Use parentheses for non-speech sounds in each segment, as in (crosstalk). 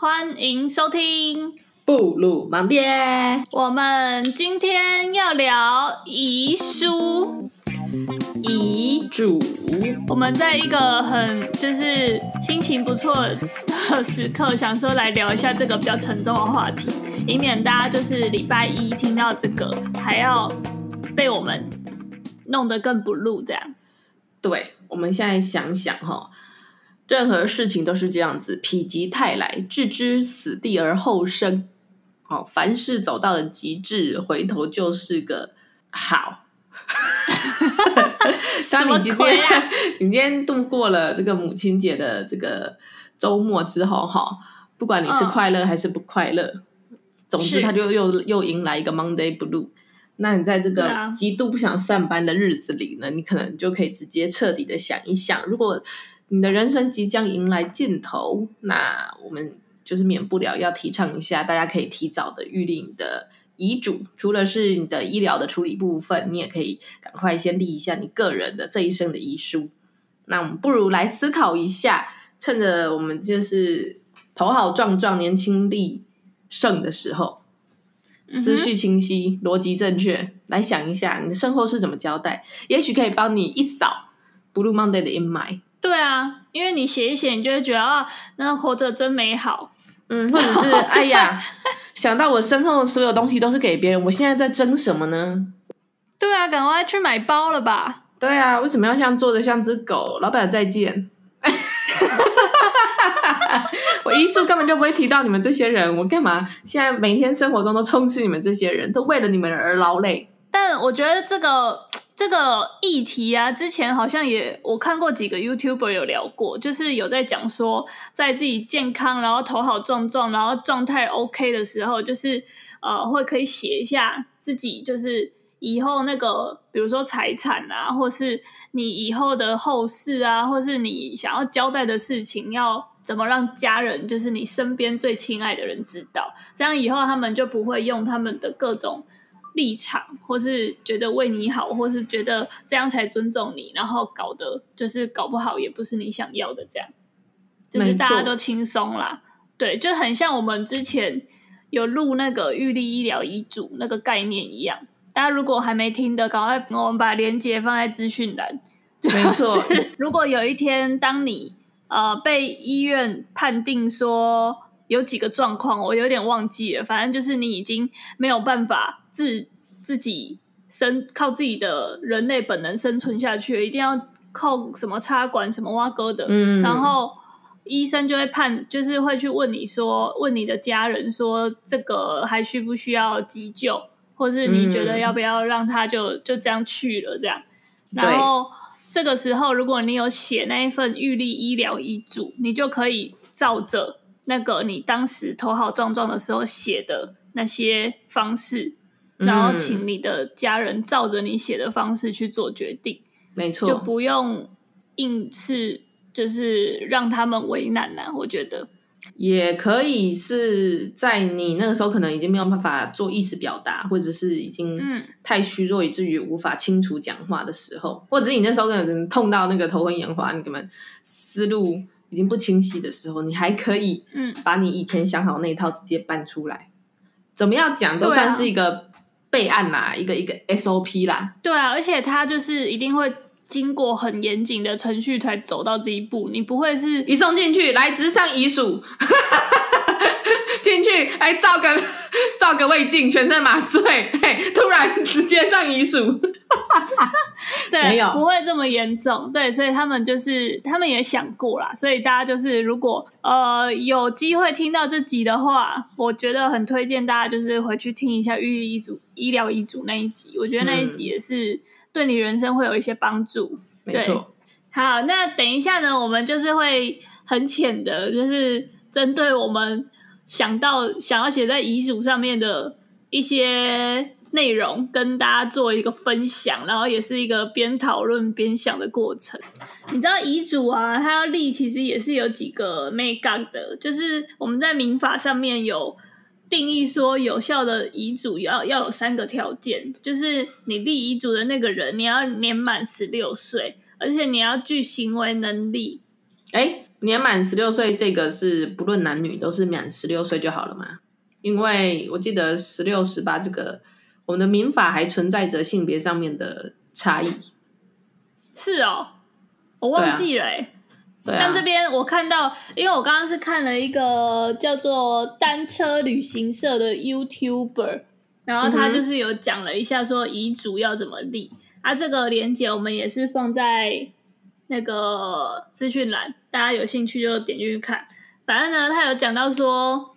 欢迎收听布鲁盲爹。我们今天要聊遗书、遗嘱。我们在一个很就是心情不错的时刻，想说来聊一下这个比较沉重的话题，以免大家就是礼拜一听到这个还要被我们弄得更 blue 这样。对，我们现在想想哈。任何事情都是这样子，否极泰来，置之死地而后生。好，凡事走到了极致，回头就是个好。(laughs) 当你今天，啊、你今天度过了这个母亲节的这个周末之后，哈，不管你是快乐还是不快乐，嗯、总之他就又又迎来一个 Monday Blue。那你在这个极度不想上班的日子里呢，你可能就可以直接彻底的想一想，如果。你的人生即将迎来尽头，那我们就是免不了要提倡一下，大家可以提早的预立你的遗嘱。除了是你的医疗的处理部分，你也可以赶快先立一下你个人的这一生的遗书。那我们不如来思考一下，趁着我们就是头好壮壮、年轻力盛的时候，思绪清晰、逻辑正确，来想一下你的身后事怎么交代，也许可以帮你一扫 Blue Monday 的阴霾。对啊，因为你写一写，你就会觉得啊，那活着真美好。嗯，或者是 (laughs) 哎呀，想到我身后的所有东西都是给别人，我现在在争什么呢？对啊，赶快去买包了吧。对啊，为什么要像做的像只狗？老板再见。(laughs) 我遗书根本就不会提到你们这些人，我干嘛？现在每天生活中都充斥你们这些人，都为了你们而劳累。但我觉得这个。这个议题啊，之前好像也我看过几个 YouTuber 有聊过，就是有在讲说，在自己健康，然后头好壮壮，然后状态 OK 的时候，就是呃，会可以写一下自己，就是以后那个，比如说财产啊，或是你以后的后事啊，或是你想要交代的事情，要怎么让家人，就是你身边最亲爱的人知道，这样以后他们就不会用他们的各种。立场，或是觉得为你好，或是觉得这样才尊重你，然后搞得就是搞不好也不是你想要的，这样就是大家都轻松啦。对，就很像我们之前有录那个预立医疗遗嘱那个概念一样。大家如果还没听的，赶快我们把链接放在资讯栏。没错，如果有一天当你呃被医院判定说有几个状况，我有点忘记了，反正就是你已经没有办法。自自己生靠自己的人类本能生存下去，一定要靠什么插管什么挖沟的，嗯，然后医生就会判，就是会去问你说，问你的家人说，这个还需不需要急救，或是你觉得要不要让他就就这样去了这样，然后这个时候如果你有写那一份预立医疗遗嘱，你就可以照着那个你当时头好壮壮的时候写的那些方式。然后请你的家人照着你写的方式去做决定，没错，就不用硬是就是让他们为难了。我觉得也可以是在你那个时候可能已经没有办法做意识表达，或者是已经太虚弱以至于无法清楚讲话的时候，或者是你那时候可能痛到那个头昏眼花，你根本思路已经不清晰的时候，你还可以嗯把你以前想好那一套直接搬出来，怎么样讲都算是一个。备案啦，一个一个 SOP 啦。对啊，而且他就是一定会经过很严谨的程序才走到这一步，你不会是一送进去来直上遗嘱，(laughs) 进去哎照个照个胃镜，全身麻醉，嘿，突然直接上遗嘱。对，没有，不会这么严重。对，所以他们就是他们也想过啦，所以大家就是如果呃有机会听到这集的话，我觉得很推荐大家就是回去听一下预立遗嘱、医疗遗嘱那一集。我觉得那一集也是对你人生会有一些帮助。没错。好，那等一下呢，我们就是会很浅的，就是针对我们想到想要写在遗嘱上面的一些。内容跟大家做一个分享，然后也是一个边讨论边想的过程。你知道遗嘱啊，它要立其实也是有几个眉角的，就是我们在民法上面有定义说，有效的遗嘱要要有三个条件，就是你立遗嘱的那个人，你要年满十六岁，而且你要具行为能力。哎，年满十六岁这个是不论男女都是满十六岁就好了嘛？因为我记得十六、十八这个，我们的民法还存在着性别上面的差异。是哦，我忘记了、欸。对啊。但这边我看到，因为我刚刚是看了一个叫做单车旅行社的 YouTuber，然后他就是有讲了一下说遗嘱要怎么立、嗯、啊。这个连接我们也是放在那个资讯栏，大家有兴趣就点进去看。反正呢，他有讲到说。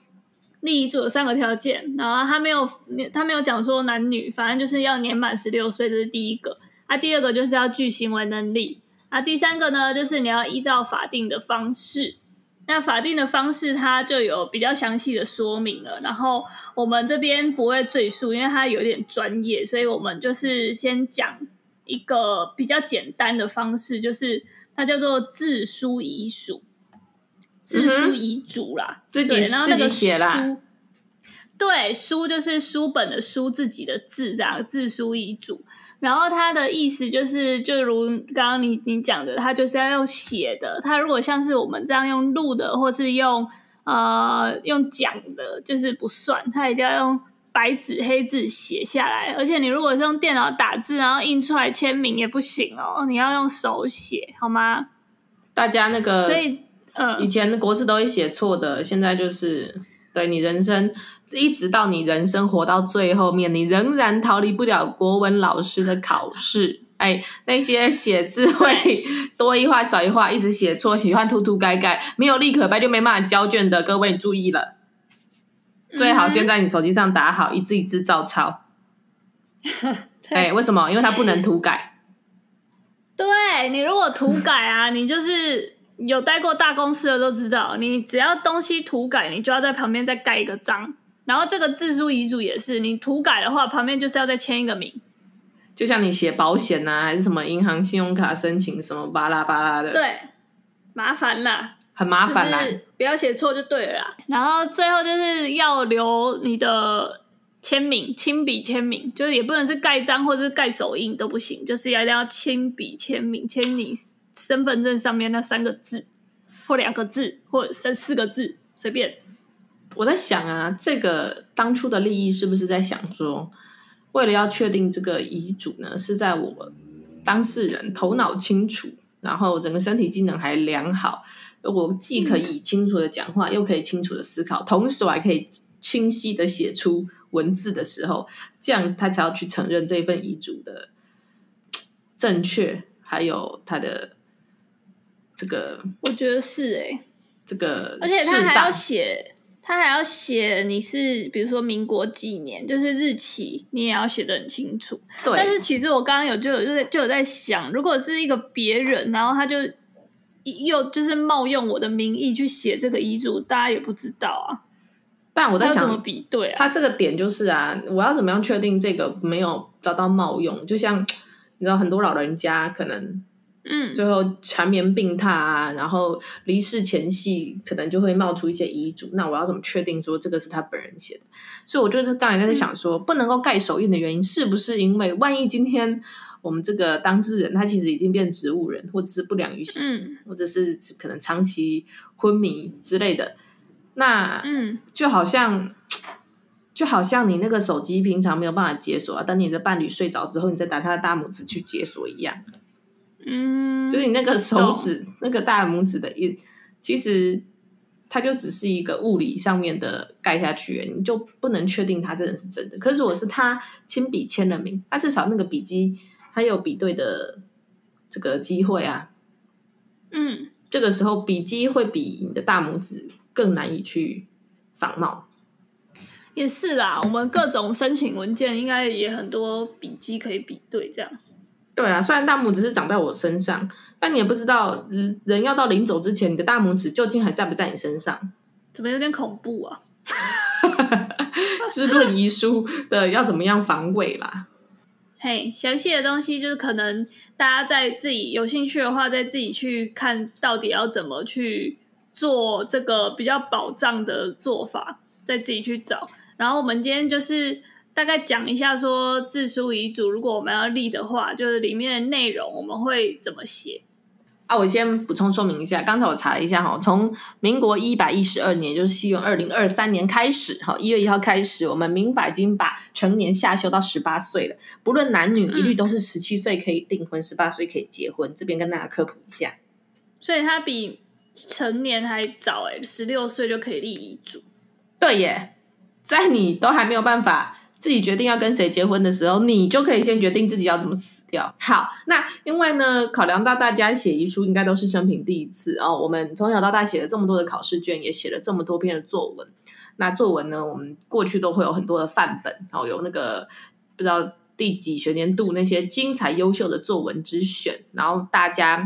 立遗嘱有三个条件，然后他没有，他没有讲说男女，反正就是要年满十六岁，这是第一个。啊，第二个就是要具行为能力。啊，第三个呢，就是你要依照法定的方式。那法定的方式，它就有比较详细的说明了。然后我们这边不会赘述，因为它有点专业，所以我们就是先讲一个比较简单的方式，就是它叫做自书遗属。自书遗嘱啦，嗯、自己然后写啦。对，书就是书本的书，自己的字这样。自书遗嘱，然后它的意思就是，就如刚刚你你讲的，它就是要用写的。它如果像是我们这样用录的，或是用呃用讲的，就是不算。它一定要用白纸黑字写下来，而且你如果是用电脑打字，然后印出来签名也不行哦，你要用手写，好吗？大家那个，所以。呃，以前的国字都会写错的，现在就是对你人生一直到你人生活到最后面，你仍然逃离不了国文老师的考试。哎，那些写字会 (laughs) 多一画少一画，一直写错，喜欢涂涂改改，没有立可白就没办法交卷的，各位你注意了。最好先在你手机上打好，一字一字照抄。(laughs) 哎，为什么？因为它不能涂改。(laughs) 对，你如果涂改啊，你就是。有待过大公司的都知道，你只要东西涂改，你就要在旁边再盖一个章。然后这个自书遗嘱也是，你涂改的话，旁边就是要再签一个名。就像你写保险啊，还是什么银行信用卡申请什么巴拉巴拉的。对，麻烦啦，很麻烦啦，就是不要写错就对了啦。然后最后就是要留你的签名，亲笔签名，就是也不能是盖章或者是盖手印都不行，就是要一定要亲笔签名，签你。身份证上面那三个字，或两个字，或三四个字，随便。我在想啊，这个当初的利益是不是在想说，为了要确定这个遗嘱呢，是在我当事人头脑清楚，然后整个身体机能还良好，我既可以清楚的讲话，嗯、又可以清楚的思考，同时我还可以清晰的写出文字的时候，这样他才要去承认这份遗嘱的正确，还有他的。这个我觉得是诶、欸，这个而且他还要写，他还要写你是比如说民国几年，就是日期，你也要写的很清楚。对，但是其实我刚刚有就有就在就有在想，如果是一个别人，然后他就又就是冒用我的名义去写这个遗嘱，大家也不知道啊。但我在想怎么比对啊？他这个点就是啊，我要怎么样确定这个没有遭到冒用？就像你知道，很多老人家可能。嗯，最后缠绵病榻啊，然后离世前夕可能就会冒出一些遗嘱，那我要怎么确定说这个是他本人写的？所以我就是刚才在想说，嗯、不能够盖手印的原因，是不是因为万一今天我们这个当事人他其实已经变植物人，或者是不良于行，嗯、或者是可能长期昏迷之类的，那嗯，就好像就好像你那个手机平常没有办法解锁啊，等你的伴侣睡着之后，你再打他的大拇指去解锁一样。嗯，就是你那个手指，那个大拇指的印，其实它就只是一个物理上面的盖下去，你就不能确定它真的是真的。可是如果是他亲笔签了名，他至少那个笔迹还有比对的这个机会啊。嗯，这个时候笔迹会比你的大拇指更难以去仿冒。也是啦，我们各种申请文件应该也很多笔迹可以比对，这样。对啊，虽然大拇指是长在我身上，但你也不知道人要到临走之前，你的大拇指究竟还在不在你身上？怎么有点恐怖啊？是论遗书的要怎么样防伪啦？嘿，详细的东西就是可能大家在自己有兴趣的话，再自己去看到底要怎么去做这个比较保障的做法，再自己去找。然后我们今天就是。大概讲一下，说自书遗嘱，如果我们要立的话，就是里面的内容我们会怎么写？啊，我先补充说明一下，刚才我查了一下哈，从民国一百一十二年，就是西元二零二三年开始，哈，一月一号开始，我们民法已经把成年下修到十八岁了，不论男女，一律都是十七岁可以订婚，十八岁可以结婚。这边跟大家科普一下，所以他比成年还早哎，十六岁就可以立遗嘱。对耶，在你都还没有办法。自己决定要跟谁结婚的时候，你就可以先决定自己要怎么死掉。好，那另外呢，考量到大家写遗书应该都是生平第一次哦，我们从小到大写了这么多的考试卷，也写了这么多篇的作文。那作文呢，我们过去都会有很多的范本，哦，有那个不知道第几学年度那些精彩优秀的作文之选，然后大家。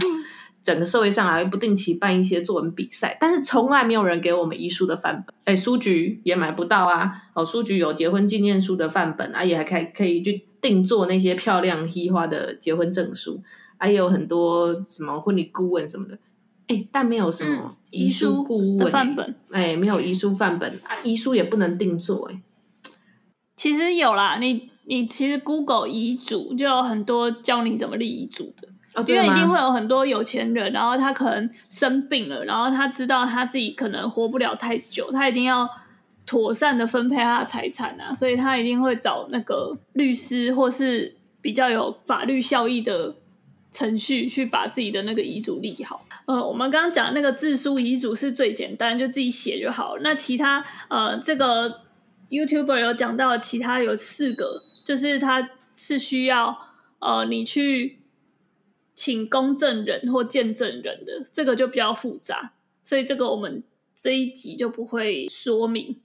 整个社会上还会不定期办一些作文比赛，但是从来没有人给我们遗书的范本。哎，书局也买不到啊。哦，书局有结婚纪念书的范本啊，也还可以可以去定做那些漂亮稀花的结婚证书，还有很多什么婚礼顾问什么的。哎，但没有什么遗书顾问范本。哎，没有遗书范本啊，遗书也不能定做。哎，其实有啦，你你其实 Google 遗嘱就有很多教你怎么立遗嘱的。因为一定会有很多有钱人，然后他可能生病了，然后他知道他自己可能活不了太久，他一定要妥善的分配他的财产啊，所以他一定会找那个律师或是比较有法律效益的程序去把自己的那个遗嘱立好。呃，我们刚刚讲那个自书遗嘱是最简单，就自己写就好。那其他呃，这个 YouTuber 有讲到其他有四个，就是他是需要呃你去。请公证人或见证人的这个就比较复杂，所以这个我们这一集就不会说明。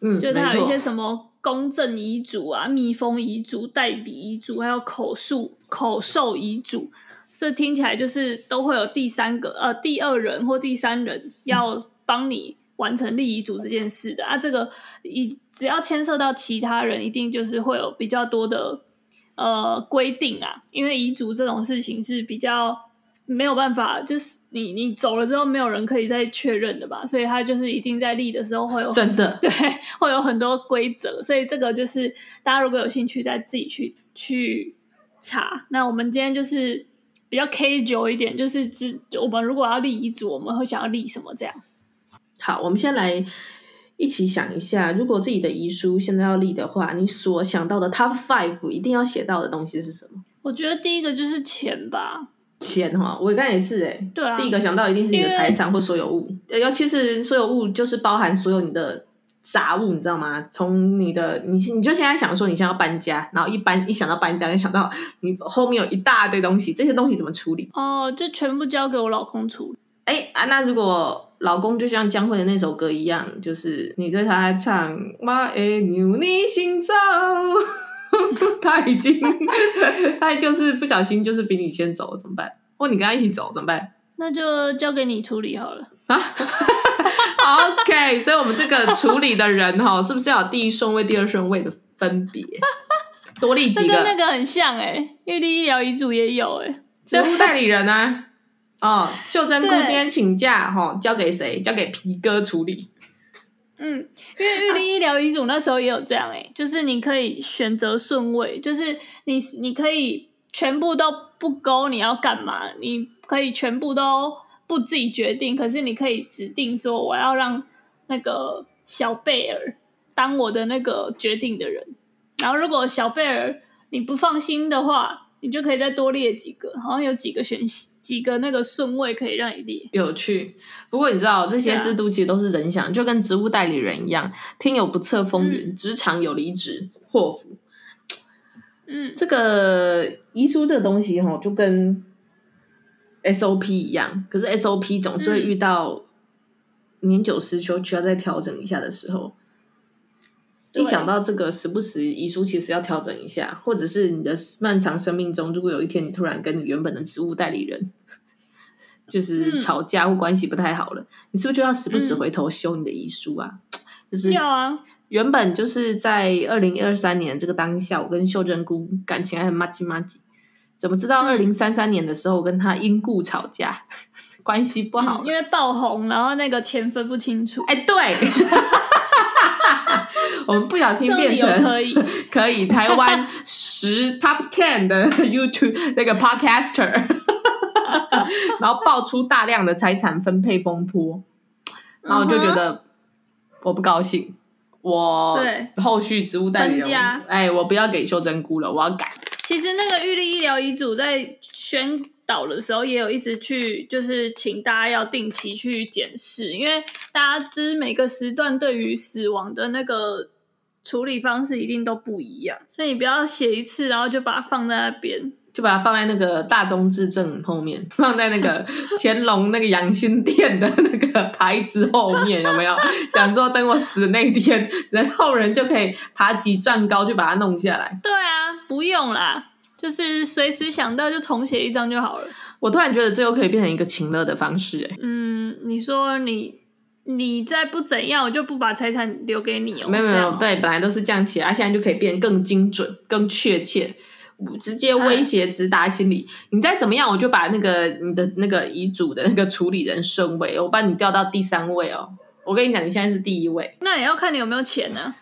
嗯，就它有一些什么公证遗嘱啊、密封遗嘱、代笔遗嘱，还有口述口授遗嘱，这听起来就是都会有第三个呃第二人或第三人要帮你完成立遗嘱这件事的啊。这个一只要牵涉到其他人，一定就是会有比较多的。呃，规定啊，因为遗嘱这种事情是比较没有办法，就是你你走了之后，没有人可以再确认的吧，所以他就是一定在立的时候会有真的对，会有很多规则，所以这个就是大家如果有兴趣，再自己去去查。那我们今天就是比较 casual 一点，就是只我们如果要立遗嘱，我们会想要立什么这样？好，我们先来。一起想一下，如果自己的遗书现在要立的话，你所想到的 top five 一定要写到的东西是什么？我觉得第一个就是钱吧。钱哈，我刚才也是哎。对啊。第一个想到一定是你的财产或所有物，尤其是所有物就是包含所有你的杂物，你知道吗？从你的你你就现在想说你现在要搬家，然后一搬一想到搬家就想到你后面有一大堆东西，这些东西怎么处理？哦，就全部交给我老公处理。哎啊，那如果。老公就像江蕙的那首歌一样，就是你对他唱《我会让你心走》，(laughs) 他已经，(laughs) 他就是不小心就是比你先走了，怎么办？或你跟他一起走怎么办？那就交给你处理好了啊。OK，所以我们这个处理的人哈，是不是要有第一顺位、第二顺位的分别？多立几个？跟那个很像哎、欸，因为立医疗遗嘱也有哎、欸，职务代理人啊。哦，秀珍姑今天请假哈，交给谁？交给皮哥处理。嗯，因为玉立医疗遗嘱那时候也有这样哎、欸，就是你可以选择顺位，就是你你可以全部都不勾你要干嘛，你可以全部都不自己决定，可是你可以指定说我要让那个小贝尔当我的那个决定的人，然后如果小贝尔你不放心的话，你就可以再多列几个，好像有几个选。几个那个顺位可以让你列，有趣。不过你知道这些制度其实都是人想，就跟职务代理人一样，天有不测风云，职、嗯、场有离职祸福。嗯，这个遗书这个东西哈，就跟 SOP 一样，可是 SOP 总是会遇到年久失修，需要再调整一下的时候。一想到这个，时不时遗书其实要调整一下，或者是你的漫长生命中，如果有一天你突然跟你原本的职务代理人就是吵架或关系不太好了，嗯、你是不是就要时不时回头修你的遗书啊？嗯、就是要啊，原本就是在二零二三年这个当下，我跟秀珍姑感情还很麻吉麻吉，怎么知道二零三三年的时候我跟他因故吵架，(laughs) 关系不好、嗯，因为爆红，然后那个钱分不清楚。哎，对。(laughs) (laughs) 我们不小心变成可以。(laughs) 可以台湾十 top ten 的 YouTube 那个 podcaster，(laughs) 然后爆出大量的财产分配风波，然后我就觉得我不高兴，我后续职务代理人，哎，我不要给秀珍菇了，我要改。其实那个玉立医疗遗嘱在宣导的时候，也有一直去，就是请大家要定期去检视，因为大家就是每个时段对于死亡的那个处理方式一定都不一样，所以你不要写一次，然后就把它放在那边，就把它放在那个大中至正后面，放在那个乾隆那个养心殿的那个牌子后面，有没有？想说等我死那天，然后人就可以爬几丈高去把它弄下来。对啊。不用啦，就是随时想到就重写一张就好了。我突然觉得这又可以变成一个情乐的方式，哎。嗯，你说你你再不怎样，我就不把财产留给你哦。没有没有，对，本来都是这样起来，现在就可以变更精准、更确切，直接威胁直达心里。啊、你再怎么样，我就把那个你的那个遗嘱的那个处理人升位，我把你调到第三位哦。我跟你讲，你现在是第一位。那也要看你有没有钱呢、啊。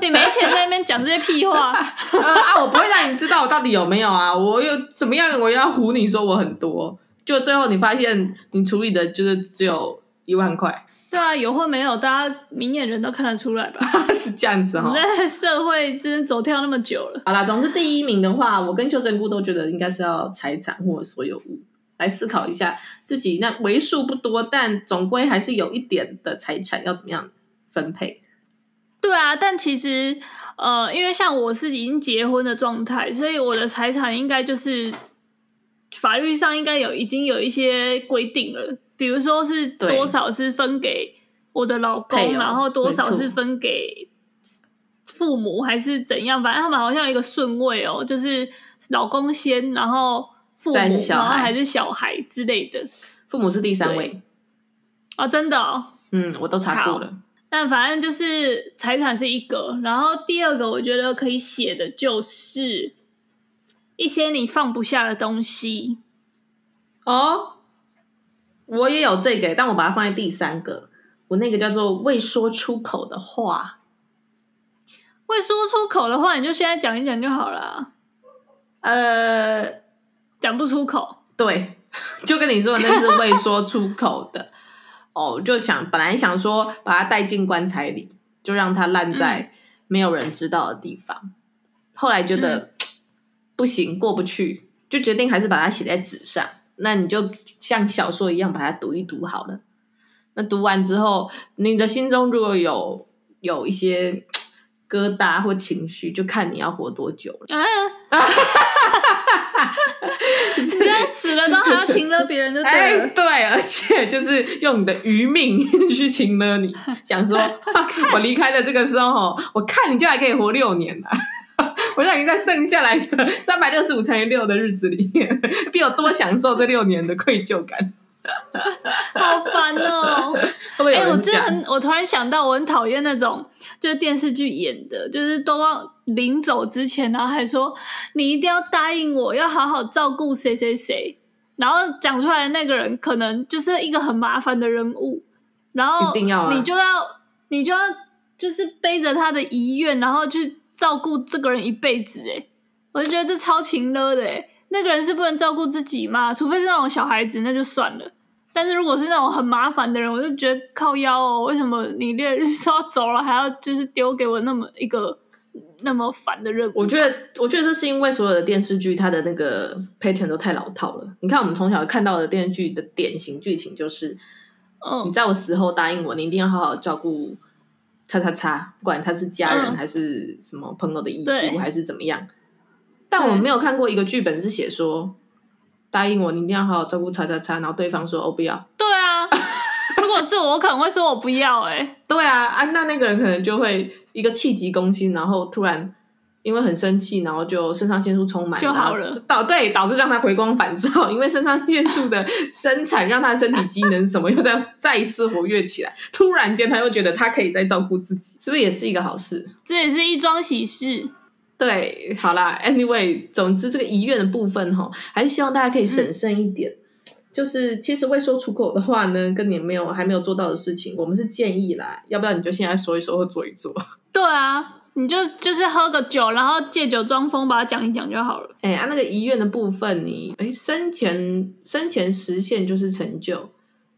你没钱在那边讲这些屁话呃 (laughs) 啊！我不会让你知道我到底有没有啊！我又怎么样？我要唬你说我很多，就最后你发现你处理的就是只有一万块。对啊，有或没有，大家明眼人都看得出来吧？(laughs) 是这样子哈。(laughs) 在社会真的走跳那么久了。好啦，总之第一名的话，我跟秀珍菇都觉得应该是要财产或者所有物来思考一下自己那为数不多，但总归还是有一点的财产要怎么样分配。对啊，但其实，呃，因为像我是已经结婚的状态，所以我的财产应该就是法律上应该有已经有一些规定了，比如说是多少是分给我的老公，然后多少是分给父母还是怎样，反正他们好像有一个顺位哦，就是老公先，然后父母，然后还是小孩之类的，父母是第三位。哦，真的哦，嗯，我都查过了。但反正就是财产是一个，然后第二个我觉得可以写的就是一些你放不下的东西。哦，我也有这个，但我把它放在第三个。我那个叫做未说出口的话，未说出口的话，你就现在讲一讲就好了。呃，讲不出口，对，(laughs) 就跟你说的那是未说出口的。(laughs) 哦，就想本来想说把它带进棺材里，就让它烂在没有人知道的地方。嗯、后来觉得、嗯、不行，过不去，就决定还是把它写在纸上。那你就像小说一样把它读一读好了。那读完之后，你的心中如果有有一些疙瘩或情绪，就看你要活多久了。啊你现在死了都还要情勒别人就对了，哎，对，而且就是用你的余命 (laughs) 去情勒你，想说 (laughs) 我离开了这个时候，我看你就还可以活六年了，我想你在剩下来的 (laughs) 三百六十五乘以六的日子里面，比我多享受这六年的愧疚感。(laughs) 好烦哦！(laughs) 哎、欸，我真的很，我突然想到，我很讨厌那种就是电视剧演的，就是都要临走之前，然后还说你一定要答应我，要好好照顾谁谁谁，然后讲出来的那个人可能就是一个很麻烦的人物，然后你就要，你就要，你就要就是背着他的遗愿，然后去照顾这个人一辈子。哎，我就觉得这超情勒的，哎。那个人是不能照顾自己嘛？除非是那种小孩子，那就算了。但是如果是那种很麻烦的人，我就觉得靠腰哦。为什么你连说要走了，还要就是丢给我那么一个那么烦的任务？我觉得，我觉得这是因为所有的电视剧它的那个 pattern 都太老套了。你看，我们从小看到的电视剧的典型剧情就是：嗯，你在我死后答应我，你一定要好好照顾叉叉叉，不管他是家人还是什么朋友的义务，还是怎么样。但我没有看过一个剧本是写说，答应我，你一定要好好照顾叉叉叉，然后对方说哦不要。对啊，(laughs) 如果是我，我可能会说我不要、欸。哎，对啊，啊那那个人可能就会一个气急攻心，然后突然因为很生气，然后就肾上腺素充满，就好了。导对导致让他回光返照，(laughs) 因为肾上腺素的生产让他的身体机能什么又再再一次活跃起来。突然间他又觉得他可以再照顾自己，是不是也是一个好事？这也是一桩喜事。对，好啦，Anyway，总之这个遗愿的部分哈，还是希望大家可以审慎一点。嗯、就是其实未说出口的话呢，跟你没有还没有做到的事情，我们是建议啦，要不要你就现在说一说或做一做？(laughs) 对啊，你就就是喝个酒，然后借酒装疯，把它讲一讲就好了。哎、欸，啊，那个遗愿的部分你，你、欸、哎，生前生前实现就是成就，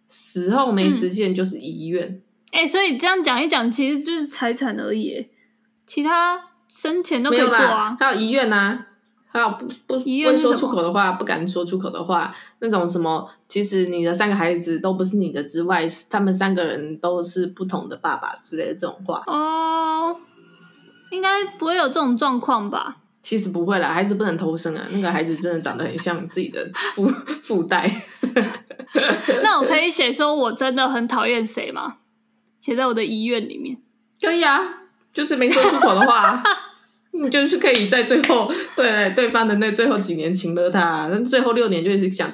死后没实现就是遗愿。哎、嗯欸，所以这样讲一讲，其实就是财产而已，其他生前都可以做啊。还有遗愿呐。还有不不不会说出口的话，不敢说出口的话，那种什么，其实你的三个孩子都不是你的之外，他们三个人都是不同的爸爸之类的这种话。哦，应该不会有这种状况吧？其实不会啦，孩子不能偷生啊。那个孩子真的长得很像自己的 (laughs) 父父代。(laughs) 那我可以写说我真的很讨厌谁吗？写在我的遗愿里面。可以啊，就是没说出口的话。你 (laughs) 就是可以在最后对对方的那最后几年情了他，那最后六年就是想，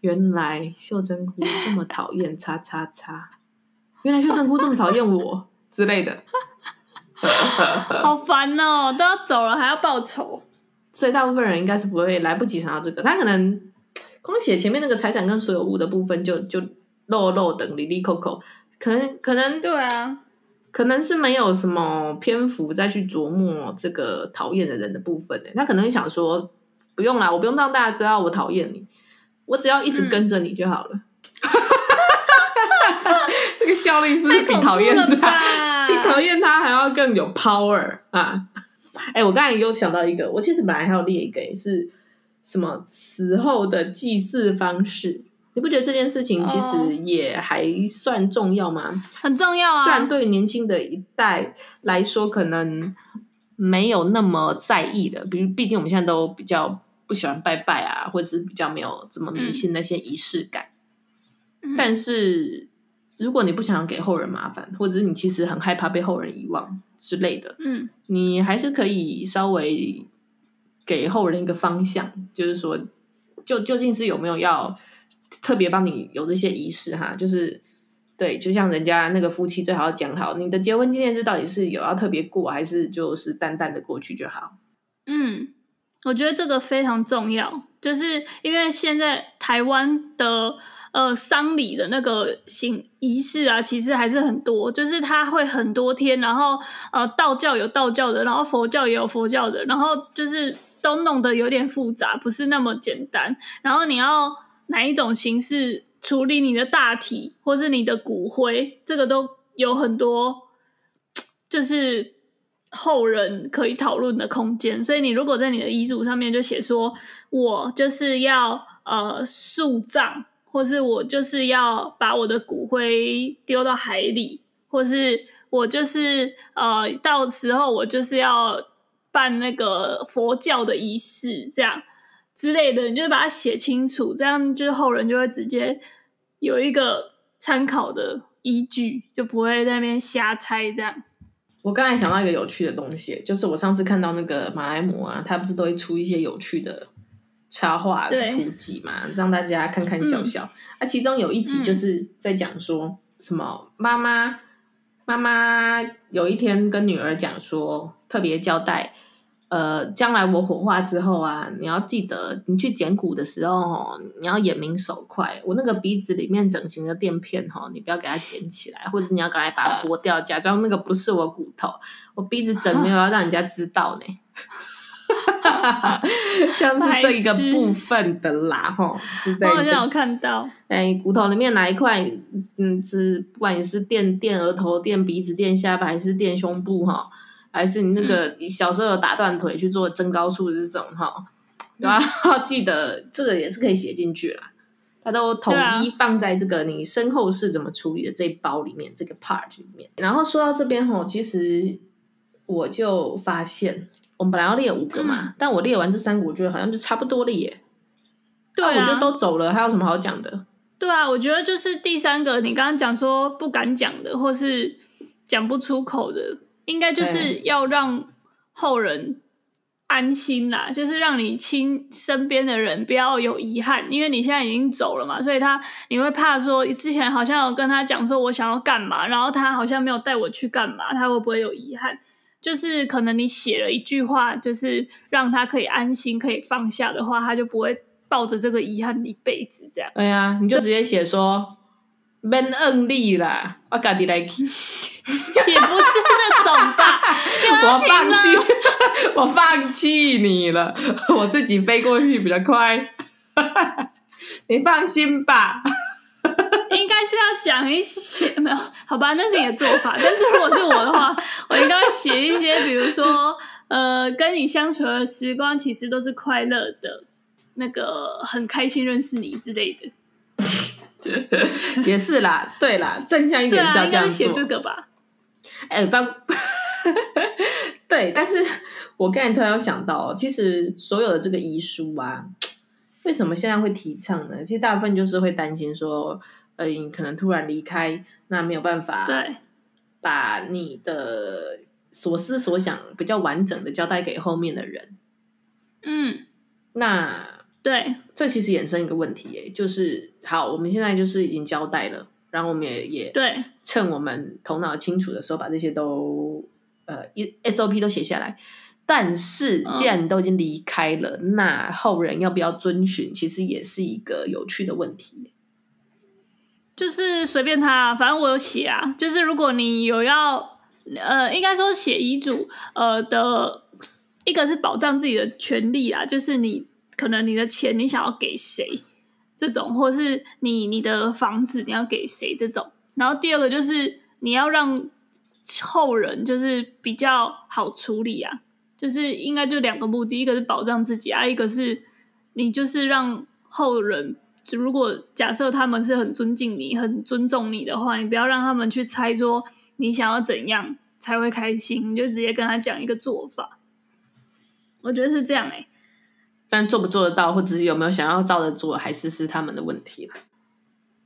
原来秀珍菇这么讨厌叉叉叉，原来秀珍菇这么讨厌我之类的，(laughs) 好烦哦，都要走了还要报仇，所以大部分人应该是不会来不及想到这个，他可能光写前面那个财产跟所有物的部分就就漏漏等哩哩扣扣，可能可能对啊。可能是没有什么篇幅再去琢磨这个讨厌的人的部分，他可能想说，不用啦，我不用让大家知道我讨厌你，我只要一直跟着你就好了。嗯、(laughs) 这个效率是不是比讨厌他，比讨厌他还要更有 power 啊！哎、欸，我刚才又想到一个，我其实本来还要列一个，是什么死后的祭祀方式。你不觉得这件事情其实也还算重要吗？Oh, 很重要啊！虽然对年轻的一代来说可能没有那么在意的，比如毕竟我们现在都比较不喜欢拜拜啊，或者是比较没有这么迷信那些仪式感。嗯、但是如果你不想要给后人麻烦，或者是你其实很害怕被后人遗忘之类的，嗯，你还是可以稍微给后人一个方向，就是说，就究竟是有没有要。特别帮你有这些仪式哈，就是对，就像人家那个夫妻最好要讲好，你的结婚纪念日到底是有要特别过，还是就是淡淡的过去就好？嗯，我觉得这个非常重要，就是因为现在台湾的呃丧礼的那个形仪式啊，其实还是很多，就是它会很多天，然后呃道教有道教的，然后佛教也有佛教的，然后就是都弄得有点复杂，不是那么简单，然后你要。哪一种形式处理你的大体，或是你的骨灰，这个都有很多，就是后人可以讨论的空间。所以，你如果在你的遗嘱上面就写说，我就是要呃树葬，或是我就是要把我的骨灰丢到海里，或是我就是呃到时候我就是要办那个佛教的仪式，这样。之类的，你就把它写清楚，这样就是后人就会直接有一个参考的依据，就不会在那边瞎猜这样。我刚才想到一个有趣的东西，就是我上次看到那个马来貘啊，他不是都会出一些有趣的插画的图集嘛，让大家看看笑笑。那、嗯啊、其中有一集就是在讲说什么妈妈妈妈有一天跟女儿讲说，特别交代。呃，将来我火化之后啊，你要记得，你去捡骨的时候，哦你要眼明手快。我那个鼻子里面整形的垫片，哈，你不要给它捡起来，或者是你要赶快把它剥掉，假装那个不是我骨头。我鼻子整没有要让人家知道呢。(laughs) 像是这一个部分的啦，哈，是的。我好像有看到，哎，骨头里面哪一块，嗯，是不管你是垫垫额头、垫鼻子、垫下巴，还是垫胸部，哈。还是你那个小时候有打断腿去做增高术的这种哈，然后 (laughs) 记得这个也是可以写进去啦。它都统一放在这个你身后事怎么处理的这一包里面，这个 part 里面。然后说到这边哈，其实我就发现，我们本来要列五个嘛，嗯、但我列完这三个，我觉得好像就差不多了耶。对啊，我觉得都走了，还有什么好讲的？对啊，我觉得就是第三个，你刚刚讲说不敢讲的，或是讲不出口的。应该就是要让后人安心啦，就是让你亲身边的人不要有遗憾，因为你现在已经走了嘛，所以他你会怕说，之前好像有跟他讲说我想要干嘛，然后他好像没有带我去干嘛，他会不会有遗憾？就是可能你写了一句话，就是让他可以安心、可以放下的话，他就不会抱着这个遗憾一辈子这样。对呀，你就直接写说。免恩利啦，我家己来去。(laughs) 也不是这种吧，(laughs) 我放弃，我放弃你了，我自己飞过去比较快。(laughs) 你放心吧。应该是要讲一些没有？好吧，那是你的做法。但是如果是我的话，(laughs) 我应该会写一些，比如说，呃，跟你相处的时光其实都是快乐的，那个很开心认识你之类的。也是啦，对啦，正向一点是要这样写这个吧。哎、欸，不，(laughs) 对，但是我刚才突然想到，其实所有的这个遗书啊，为什么现在会提倡呢？其实大部分就是会担心说。呃，你可能突然离开，那没有办法，对，把你的所思所想比较完整的交代给后面的人。嗯，那对，这其实衍生一个问题，哎，就是好，我们现在就是已经交代了，然后我们也也对，趁我们头脑清楚的时候，把这些都呃一 SOP 都写下来。但是既然你都已经离开了，嗯，那后人要不要遵循，其实也是一个有趣的问题。就是随便他，反正我有写啊。就是如果你有要，呃，应该说写遗嘱，呃的，一个是保障自己的权利啊，就是你可能你的钱你想要给谁这种，或是你你的房子你要给谁这种。然后第二个就是你要让后人就是比较好处理啊，就是应该就两个目的，一个是保障自己啊，一个是你就是让后人。就如果假设他们是很尊敬你、很尊重你的话，你不要让他们去猜说你想要怎样才会开心，你就直接跟他讲一个做法。我觉得是这样哎、欸，但做不做得到，或者是有没有想要照着做，还是是他们的问题了。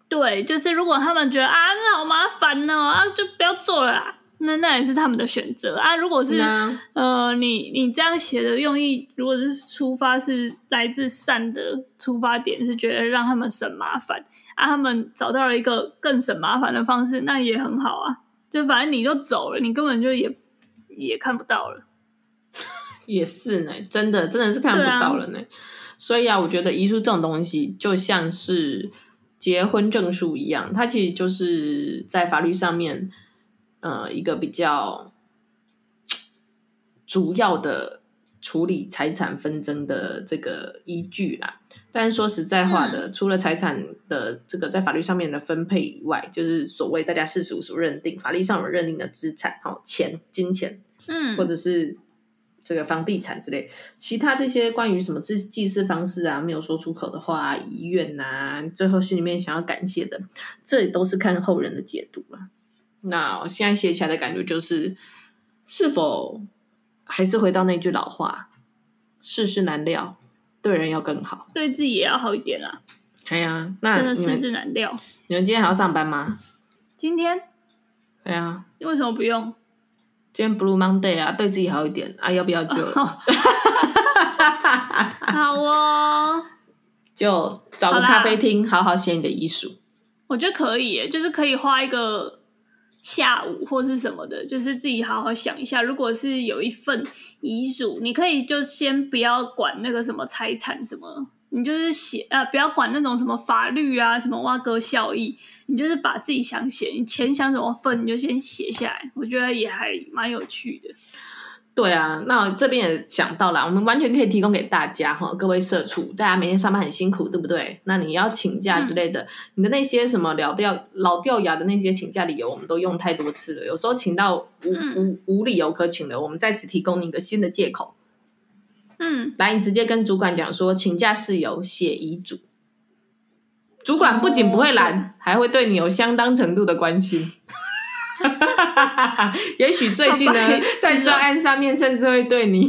对，就是如果他们觉得啊，那好麻烦哦，啊，就不要做了啦。那那也是他们的选择啊！如果是、嗯、呃，你你这样写的用意，如果是出发是来自善的出发点，是觉得让他们省麻烦啊，他们找到了一个更省麻烦的方式，那也很好啊。就反正你都走了，你根本就也也看不到了。(laughs) 也是呢，真的真的是看不到了呢。啊、所以啊，我觉得遗书这种东西就像是结婚证书一样，它其实就是在法律上面。呃，一个比较主要的处理财产纷争的这个依据啦。但是说实在话的，嗯、除了财产的这个在法律上面的分配以外，就是所谓大家世俗所认定、法律上有认定的资产，哦，钱、金钱，嗯，或者是这个房地产之类，其他这些关于什么祭祭祀方式啊，没有说出口的话、啊，遗愿呐，最后心里面想要感谢的，这都是看后人的解读了。那我现在写起来的感觉就是，是否还是回到那句老话：世事难料，对人要更好，对自己也要好一点啊。哎呀，那真的世事难料。你们今天还要上班吗？今天？对啊。为什么不用？今天 Blue Monday 啊，对自己好一点啊，要不要就？(laughs) 好哦，就找个咖啡厅，好好写你的遗书。我觉得可以，就是可以画一个。下午或是什么的，就是自己好好想一下。如果是有一份遗嘱，你可以就先不要管那个什么财产什么，你就是写呃，不要管那种什么法律啊，什么挖割效益，你就是把自己想写，你钱想怎么分，你就先写下来。我觉得也还蛮有趣的。对啊，那这边也想到了，我们完全可以提供给大家哈，各位社畜，大家每天上班很辛苦，对不对？那你要请假之类的，嗯、你的那些什么老掉老掉牙的那些请假理由，我们都用太多次了，有时候请到无、嗯、无无理由可请的，我们在此提供你一个新的借口。嗯，来，你直接跟主管讲说，请假事由写遗嘱，主管不仅不会拦，哦、还会对你有相当程度的关心。(laughs) 也许最近呢，在专案上面，甚至会对你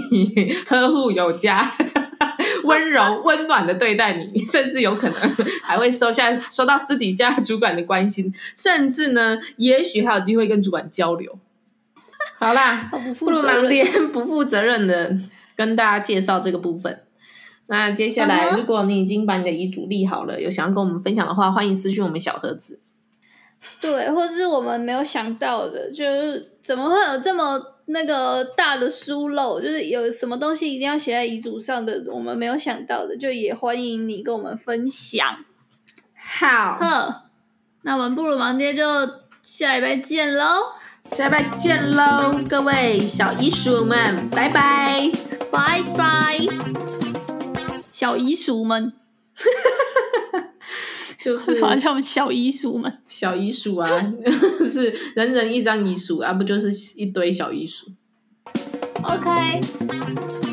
呵护有加，(laughs) 温柔温暖的对待你，甚至有可能 (laughs) 还会收下收到私底下主管的关心，甚至呢，也许还有机会跟主管交流。好啦，不如忙点不负责任的跟大家介绍这个部分。那接下来，如果你已经把你的遗嘱立好了，有想要跟我们分享的话，欢迎私讯我们小盒子。(laughs) 对，或是我们没有想到的，就是怎么会有这么那个大的疏漏？就是有什么东西一定要写在遗嘱上的，我们没有想到的，就也欢迎你跟我们分享。好，那我们布鲁芒爹就下礼拜见喽！下礼拜见喽，各位小遗鼠们，拜拜，拜拜，小遗鼠们，(laughs) 就是什么叫小遗书们？小遗书啊，(laughs) 是人人一张遗书啊，不就是一堆小遗书？OK。